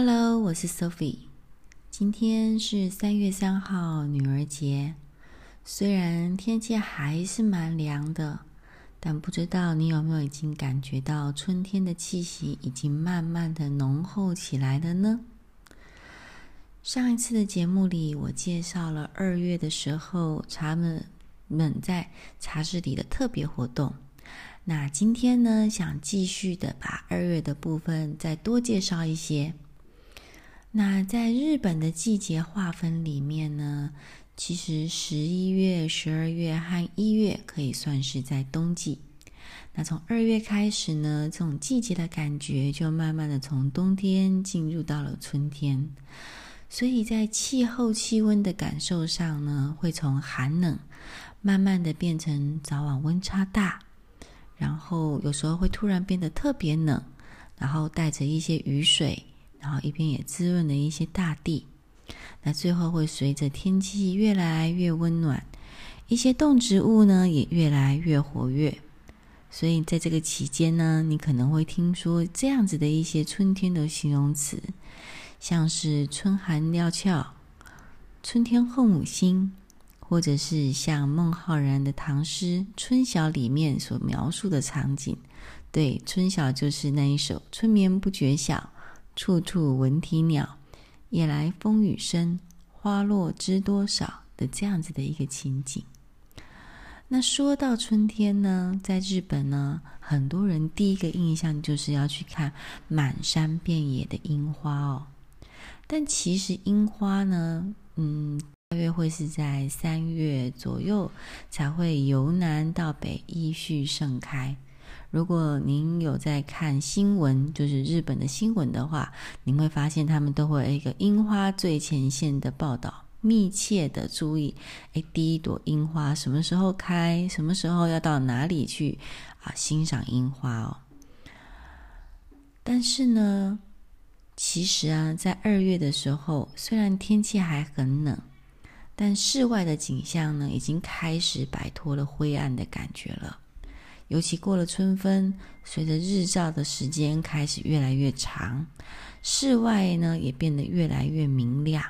Hello，我是 Sophie。今天是三月三号，女儿节。虽然天气还是蛮凉的，但不知道你有没有已经感觉到春天的气息已经慢慢的浓厚起来了呢？上一次的节目里，我介绍了二月的时候茶们们在茶室里的特别活动。那今天呢，想继续的把二月的部分再多介绍一些。那在日本的季节划分里面呢，其实十一月、十二月和一月可以算是在冬季。那从二月开始呢，这种季节的感觉就慢慢的从冬天进入到了春天。所以在气候气温的感受上呢，会从寒冷慢慢的变成早晚温差大，然后有时候会突然变得特别冷，然后带着一些雨水。然后一边也滋润了一些大地，那最后会随着天气越来越温暖，一些动植物呢也越来越活跃。所以在这个期间呢，你可能会听说这样子的一些春天的形容词，像是春寒料峭、春天后母心，或者是像孟浩然的唐诗《春晓》里面所描述的场景。对，《春晓》就是那一首“春眠不觉晓”。处处闻啼鸟，夜来风雨声，花落知多少的这样子的一个情景。那说到春天呢，在日本呢，很多人第一个印象就是要去看满山遍野的樱花哦。但其实樱花呢，嗯，大约会是在三月左右才会由南到北依序盛开。如果您有在看新闻，就是日本的新闻的话，您会发现他们都会有一个樱花最前线的报道，密切的注意，哎，第一朵樱花什么时候开，什么时候要到哪里去啊欣赏樱花哦。但是呢，其实啊，在二月的时候，虽然天气还很冷，但室外的景象呢，已经开始摆脱了灰暗的感觉了。尤其过了春分，随着日照的时间开始越来越长，室外呢也变得越来越明亮，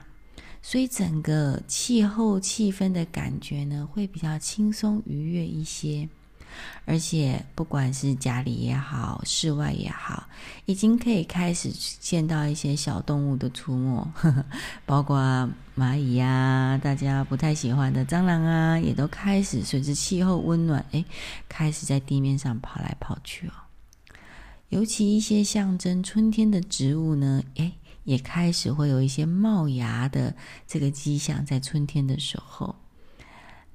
所以整个气候气氛的感觉呢会比较轻松愉悦一些。而且，不管是家里也好，室外也好，已经可以开始见到一些小动物的出没，呵呵，包括蚂蚁呀、大家不太喜欢的蟑螂啊，也都开始随着气候温暖，哎，开始在地面上跑来跑去哦。尤其一些象征春天的植物呢，哎，也开始会有一些冒芽的这个迹象，在春天的时候。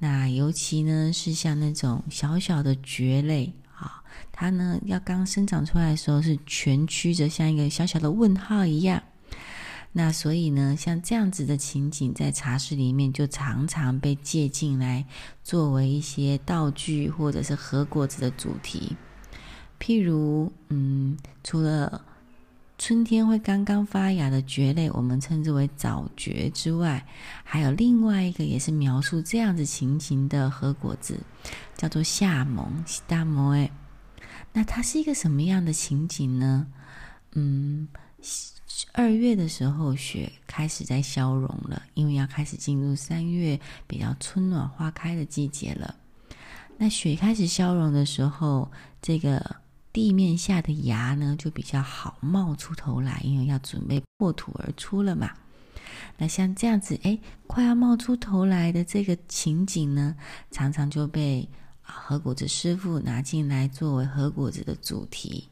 那尤其呢，是像那种小小的蕨类啊，它呢要刚生长出来的时候是蜷曲着，像一个小小的问号一样。那所以呢，像这样子的情景，在茶室里面就常常被借进来，作为一些道具或者是和果子的主题。譬如，嗯，除了春天会刚刚发芽的蕨类，我们称之为早蕨之外，还有另外一个也是描述这样子情形的和果子，叫做夏萌西大萌诶。那它是一个什么样的情景呢？嗯，二月的时候雪开始在消融了，因为要开始进入三月比较春暖花开的季节了。那雪开始消融的时候，这个。地面下的芽呢，就比较好冒出头来，因为要准备破土而出了嘛。那像这样子，哎，快要冒出头来的这个情景呢，常常就被啊和果子师傅拿进来作为和果子的主题。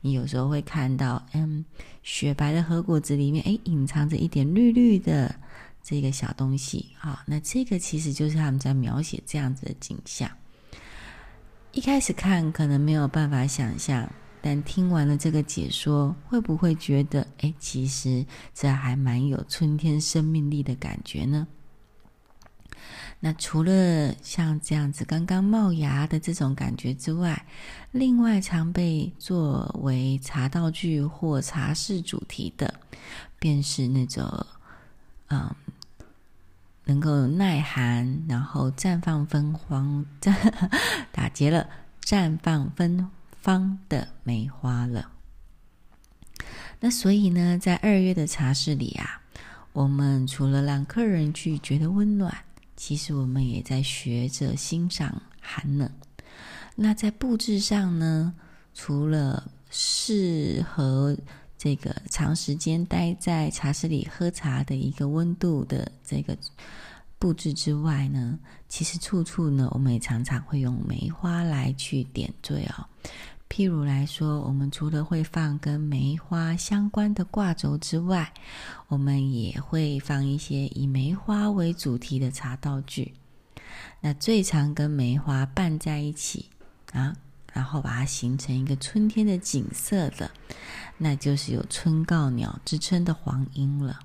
你有时候会看到，嗯，雪白的和果子里面，哎，隐藏着一点绿绿的这个小东西。好，那这个其实就是他们在描写这样子的景象。一开始看可能没有办法想象，但听完了这个解说，会不会觉得，哎，其实这还蛮有春天生命力的感觉呢？那除了像这样子刚刚冒芽的这种感觉之外，另外常被作为茶道具或茶室主题的，便是那种，嗯。能够耐寒，然后绽放芬芳，打结了，绽放芬芳的梅花了。那所以呢，在二月的茶室里啊，我们除了让客人去觉得温暖，其实我们也在学着欣赏寒冷。那在布置上呢，除了适合这个长时间待在茶室里喝茶的一个温度的这个布置之外呢，其实处处呢，我们也常常会用梅花来去点缀哦。譬如来说，我们除了会放跟梅花相关的挂轴之外，我们也会放一些以梅花为主题的茶道具。那最常跟梅花拌在一起啊，然后把它形成一个春天的景色的，那就是有“春告鸟”之称的黄莺了。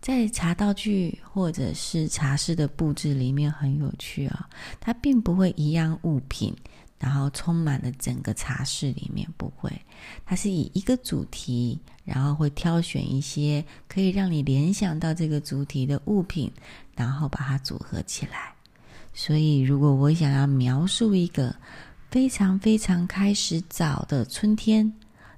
在茶道具或者是茶室的布置里面很有趣啊、它并不会一样物品。然后充满了整个茶室里面，不会，它是以一个主题，然后会挑选一些可以让你联想到这个主题的物品，然后把它组合起来。所以，如果我想要描述一个非常非常开始早的春天，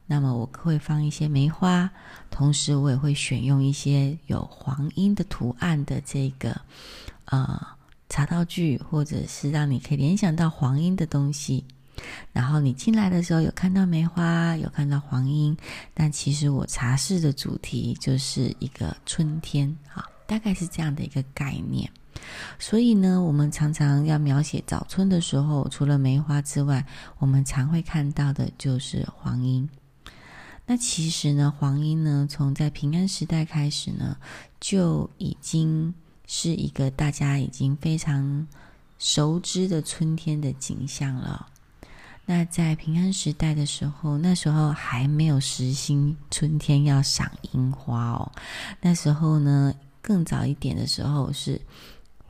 那么我会放一些梅花，同时我也会选用一些有黄莺的图案的这个，呃。茶道具，或者是让你可以联想到黄莺的东西。然后你进来的时候有看到梅花，有看到黄莺，但其实我茶室的主题就是一个春天，啊，大概是这样的一个概念。所以呢，我们常常要描写早春的时候，除了梅花之外，我们常会看到的就是黄莺。那其实呢，黄莺呢，从在平安时代开始呢，就已经。是一个大家已经非常熟知的春天的景象了。那在平安时代的时候，那时候还没有实行春天要赏樱花哦。那时候呢，更早一点的时候是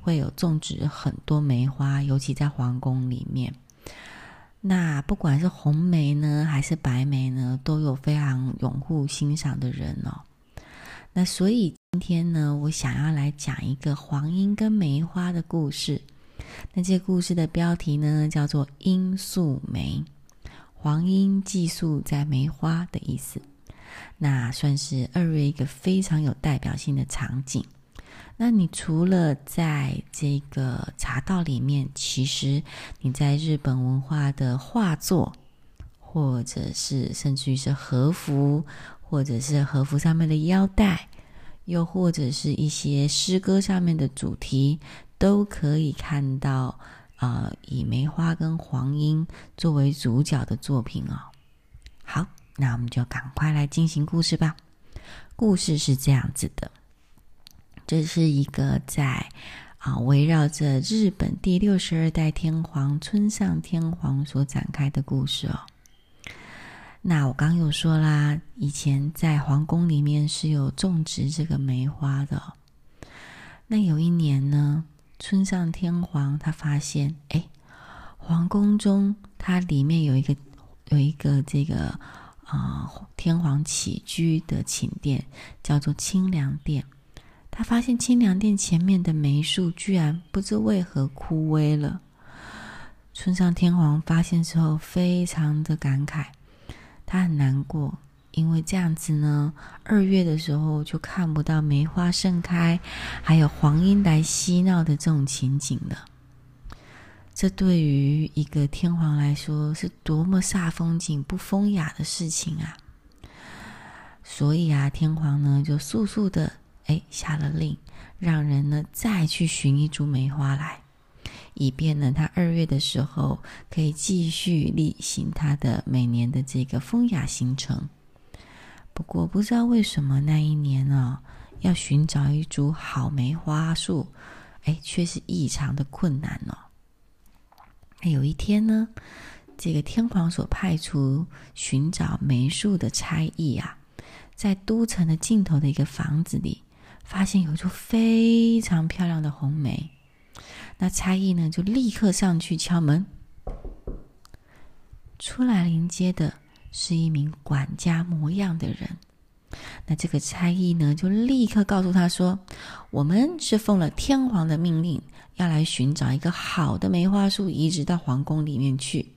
会有种植很多梅花，尤其在皇宫里面。那不管是红梅呢，还是白梅呢，都有非常拥护欣赏的人哦。那所以今天呢，我想要来讲一个黄莺跟梅花的故事。那这个故事的标题呢，叫做“莺宿梅”，黄莺寄宿在梅花的意思。那算是二月一个非常有代表性的场景。那你除了在这个茶道里面，其实你在日本文化的画作，或者是甚至于是和服。或者是和服上面的腰带，又或者是一些诗歌上面的主题，都可以看到啊、呃，以梅花跟黄莺作为主角的作品哦。好，那我们就赶快来进行故事吧。故事是这样子的，这是一个在啊围绕着日本第六十二代天皇村上天皇所展开的故事哦。那我刚有说啦，以前在皇宫里面是有种植这个梅花的。那有一年呢，村上天皇他发现，哎，皇宫中它里面有一个有一个这个啊、天皇起居的寝殿，叫做清凉殿。他发现清凉殿前面的梅树居然不知为何枯萎了。村上天皇发现之后，非常的感慨。他很难过，因为这样子呢，二月的时候就看不到梅花盛开，还有黄莺来嬉闹的这种情景了。这对于一个天皇来说是多么煞风景、不风雅的事情啊！所以啊，天皇呢就速速的哎下了令，让人呢再去寻一株梅花来。以便呢，他二月的时候可以继续例行他的每年的这个风雅行程。不过，不知道为什么那一年呢、要寻找一株好梅花树，哎，却是异常的困难哦。那有一天呢，这个天皇所派出寻找梅树的差役啊，在都城的尽头的一个房子里，发现有一株非常漂亮的红梅。那差役呢，就立刻上去敲门。出来迎接的是一名管家模样的人。那这个差役呢，就立刻告诉他说：“我们是奉了天皇的命令，要来寻找一个好的梅花树，移植到皇宫里面去。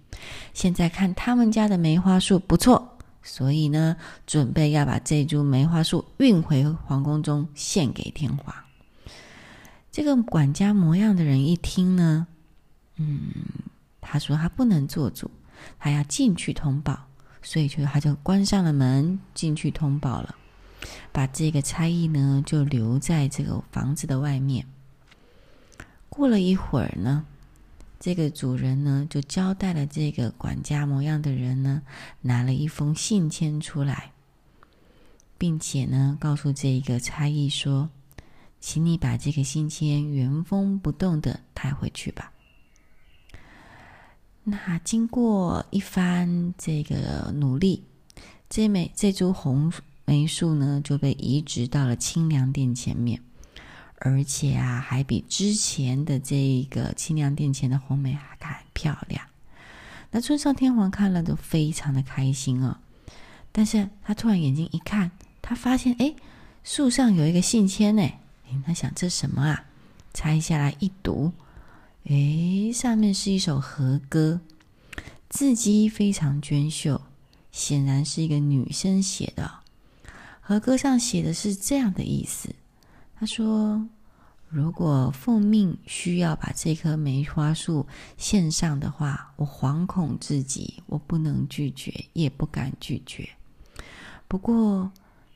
现在看他们家的梅花树不错，所以呢，准备要把这株梅花树运回皇宫中献给天皇。这个管家模样的人一听呢，嗯，他说他不能做主，他要进去通报，所以就他就关上了门，进去通报了，把这个差役呢就留在这个房子的外面。过了一会儿呢，这个主人呢就交代了这个管家模样的人呢，拿了一封信签出来，并且呢告诉这一个差役说：“请你把这个信签原封不动的带回去吧。”那经过一番这个努力，这枚这株红梅树呢就被移植到了清凉殿前面。而且啊，还比之前的这个清凉殿前的红梅还还漂亮。那村上天皇看了都非常的开心哦。但是他突然眼睛一看，他发现哎，树上有一个信签呢。哎，他想这什么啊？拆下来一读，哎，上面是一首和歌，字迹非常娟秀，显然是一个女生写的。和歌上写的是这样的意思。他说：“如果奉命需要把这棵梅花树献上的话，我惶恐至极，我不能拒绝，也不敢拒绝。不过，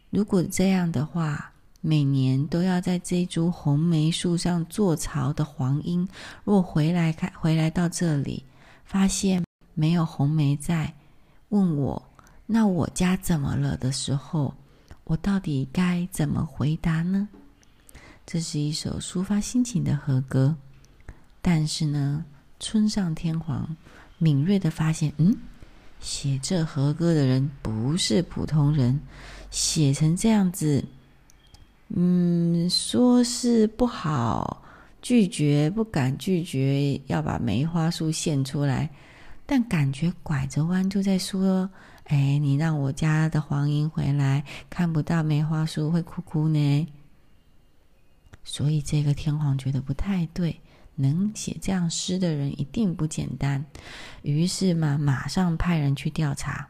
如果这样的话，每年都要在这株红梅树上做巢的黄莺，若回来看回来到这里，发现没有红梅在，问我那我家怎么了的时候，我到底该怎么回答呢？”这是一首抒发心情的和歌，但是呢，村上天皇敏锐的发现，嗯，写这和歌的人不是普通人，写成这样子，嗯，说是不好拒绝，不敢拒绝要把梅花树献出来，但感觉拐着弯就在说，哎，你让我家的黄莺回来，看不到梅花树会哭哭呢。所以这个天皇觉得不太对，能写这样诗的人一定不简单。于是嘛，马上派人去调查，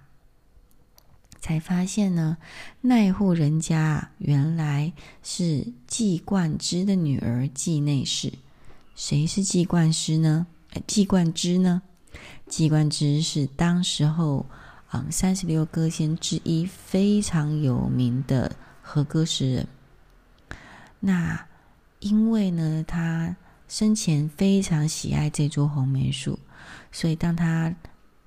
才发现呢，那户人家原来是季冠之的女儿季内侍。谁是季冠之呢？季冠之呢？季冠之是当时候嗯三十六歌仙之一，非常有名的和歌诗人。那。因为呢，他生前非常喜爱这株红梅树，所以当他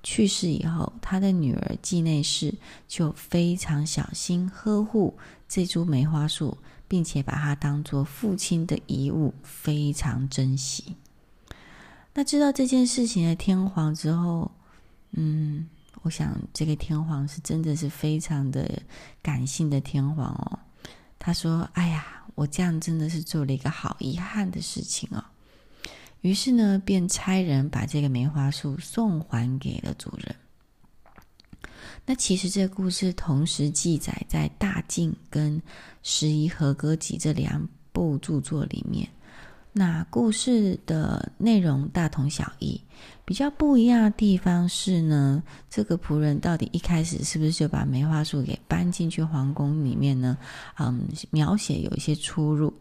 去世以后，他的女儿季内氏就非常小心呵护这株梅花树，并且把它当做父亲的遗物，非常珍惜。那知道这件事情的天皇之后，嗯，我想这个天皇是真的是非常的感性的天皇哦。他说：“哎呀。”我这样真的是做了一个好遗憾的事情哦。于是呢，便差人把这个梅花树送还给了主人。那其实这个故事同时记载在《大晋》跟《拾遗和歌集》这两部著作里面。那故事的内容大同小异，比较不一样的地方是呢，这个仆人到底一开始是不是就把梅花树给搬进去皇宫里面呢？嗯，描写有一些出入，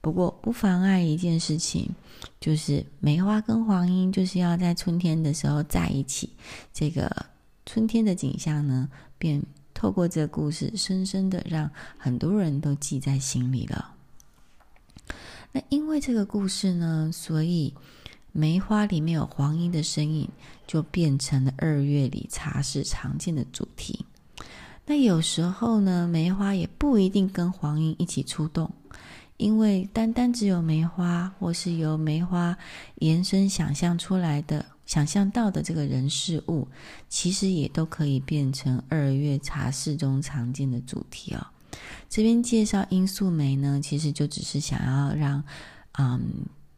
不过不妨碍一件事情，就是梅花跟黄莺就是要在春天的时候在一起，这个春天的景象呢，便透过这个故事，深深的让很多人都记在心里了。那因为这个故事呢，所以梅花里面有黄莺的身影，就变成了二月里茶室常见的主题。那有时候呢，梅花也不一定跟黄莺一起出动，因为单单只有梅花，或是由梅花延伸想象出来的、想象到的这个人事物，其实也都可以变成二月茶室中常见的主题哦。这边介绍罂粟梅呢，其实就只是想要让，嗯，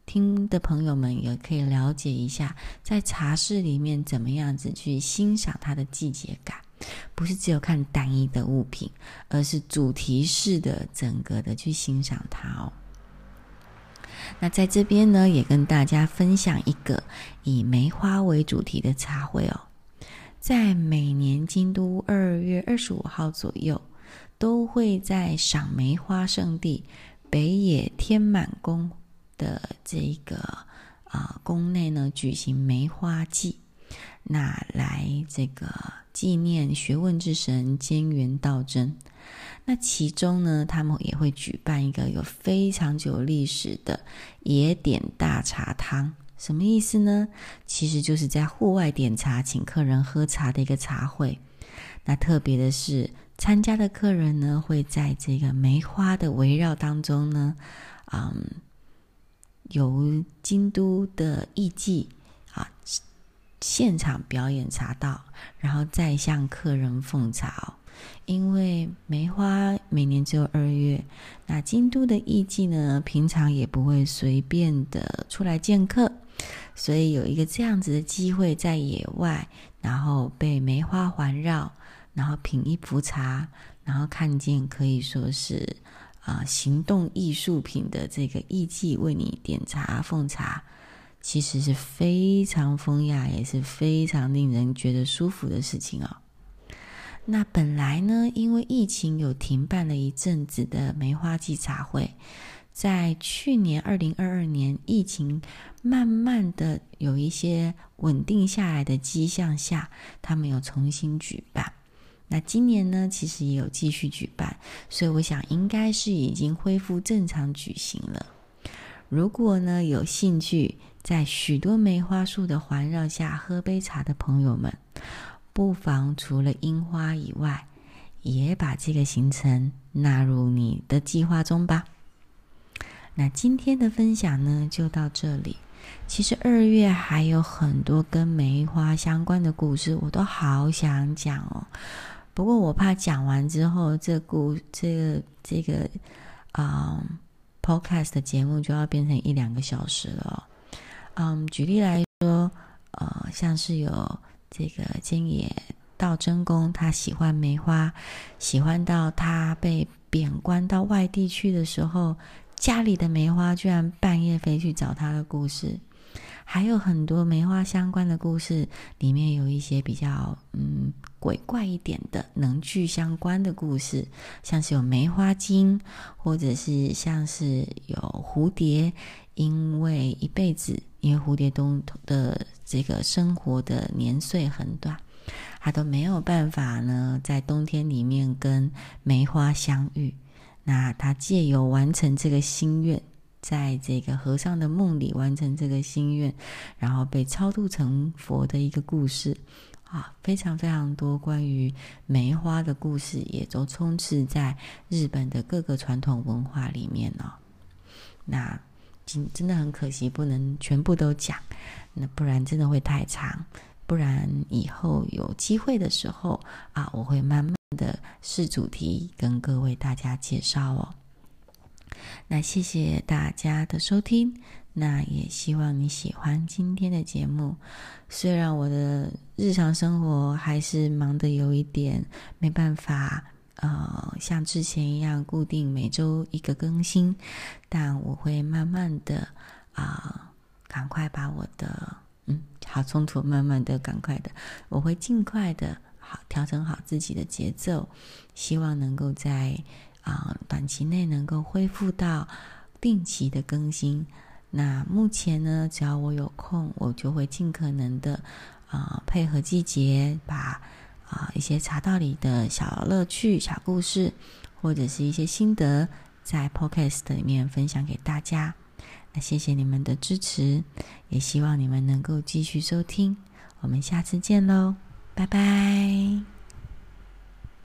听的朋友们也可以了解一下，在茶室里面怎么样子去欣赏它的季节感，不是只有看单一的物品，而是主题式的整个的去欣赏它哦。那在这边呢，也跟大家分享一个以梅花为主题的茶会哦。在每年京都二月二十五号左右，都会在赏梅花圣地北野天满宫的这个啊宫内呢举行梅花祭，那来这个纪念学问之神菅原道真。那其中呢，他们也会举办一个有非常久历史的野点大茶汤，什么意思呢？其实就是在户外点茶，请客人喝茶的一个茶会。那特别的是，参加的客人呢，会在这个梅花的围绕当中呢，嗯，由京都的艺妓啊现场表演茶道，然后再向客人奉茶。因为梅花每年只有二月，那京都的艺妓呢，平常也不会随便的出来见客，所以有一个这样子的机会，在野外，然后被梅花环绕，然后品一壶茶，然后看见可以说是啊、行动艺术品的这个艺伎为你点茶奉茶，其实是非常风雅，也是非常令人觉得舒服的事情哦。那本来呢，因为疫情有停办了一阵子的梅花季茶会，在去年二零二二年疫情慢慢的有一些稳定下来的迹象下，他们有重新举办。那今年呢，其实也有继续举办，所以我想应该是已经恢复正常举行了。如果呢，有兴趣在许多梅花树的环绕下喝杯茶的朋友们，不妨除了樱花以外，也把这个行程纳入你的计划中吧。那今天的分享呢，就到这里。其实二月还有很多跟梅花相关的故事，我都好想讲哦。不过我怕讲完之后，这故这个这个啊、嗯、，podcast 的节目就要变成一两个小时了。嗯，举例来说，呃，像是有。这个菅野道真公，他喜欢梅花，喜欢到他被贬官到外地去的时候，家里的梅花居然半夜飞去找他的故事，还有很多梅花相关的故事，里面有一些比较嗯鬼怪一点的能剧相关的故事，像是有梅花精，或者是像是有蝴蝶，因为一辈子。因为蝴蝶冬的这个生活的年岁很短，它都没有办法呢，在冬天里面跟梅花相遇。那他借由完成这个心愿，在这个和尚的梦里完成这个心愿，然后被超度成佛的一个故事啊，非常非常多关于梅花的故事，也都充斥在日本的各个传统文化里面哦。那今。真的很可惜，不能全部都讲，那不然真的会太长。不然以后有机会的时候啊，我会慢慢的试主题跟各位大家介绍哦。那谢谢大家的收听，那也希望你喜欢今天的节目。虽然我的日常生活还是忙得有一点没办法。呃，像之前一样固定每周一个更新，但我会慢慢的啊、赶快把我的嗯，好冲突，慢慢的，赶快的，我会尽快的好调整好自己的节奏，希望能够在啊、短期内能够恢复到定期的更新。那目前呢，只要我有空，我就会尽可能的啊、配合季节把。啊，一些茶道里的小乐趣、小故事，或者是一些心得，在 Podcast 里面分享给大家。那谢谢你们的支持，也希望你们能够继续收听。我们下次见喽，拜拜。